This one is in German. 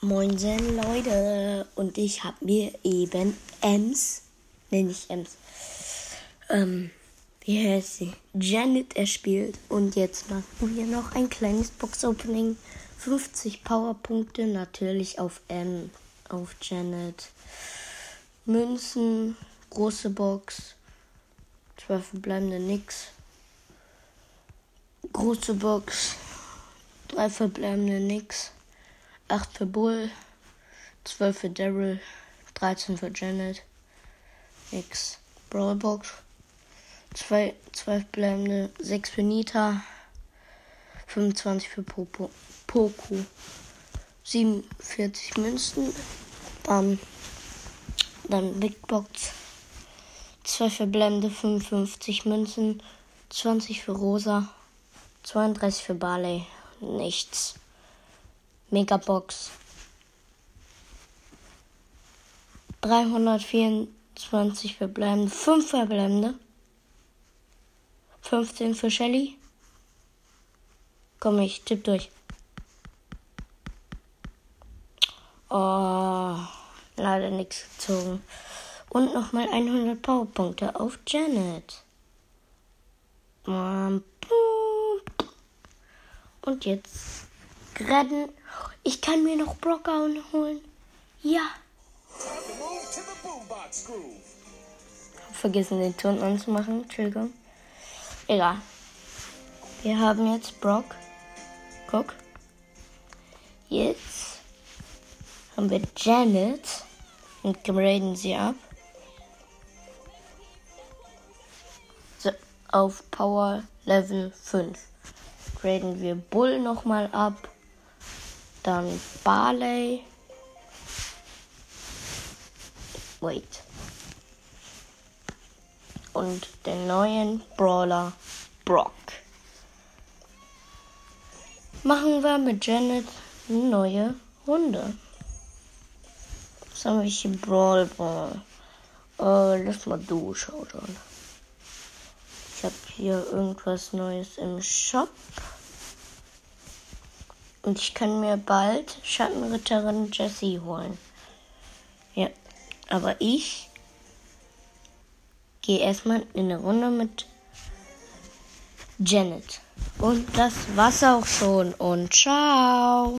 Moinsen Leute. Und ich habe mir eben Ems, ne nicht Ems, ähm, wie heißt sie, Janet erspielt. Und jetzt machen wir noch ein kleines Box-Opening, 50 Powerpunkte natürlich auf M, auf Janet, Münzen, große Box, 12 verbleibende nix, große Box, 3 verbleibende nix. 8 für Bull, 12 für Daryl, 13 für Janet, X Brawlbox, 2, 12 bleibende, 6 für Nita, 25 für Popo, Poco, 47 Münzen, dann, dann Big Box, 2 verbleibende, 55 Münzen, 20 für Rosa, 32 für Barley, nichts. Megabox. 324 verbleibende, 5 verbleibende. 15 für Shelly. Komm, ich tipp durch. Oh, leider nichts gezogen. Und nochmal 100 Powerpunkte auf Janet. Und jetzt rennen. Ich kann mir noch Brockdown holen. Ja. Vergessen den Ton anzumachen. Entschuldigung. Egal. Wir haben jetzt Brock. Guck. Jetzt haben wir Janet und graden sie ab. So, auf Power Level 5. Graden wir Bull nochmal ab. Dann Barley. Wait. Und den neuen Brawler Brock. Machen wir mit Janet eine neue Runde. Was haben wir hier? Brawl Ball. Äh, lass mal du schauen. Ich habe hier irgendwas Neues im Shop. Und ich kann mir bald Schattenritterin Jessie holen. Ja, aber ich gehe erstmal in eine Runde mit Janet. Und das war's auch schon. Und ciao.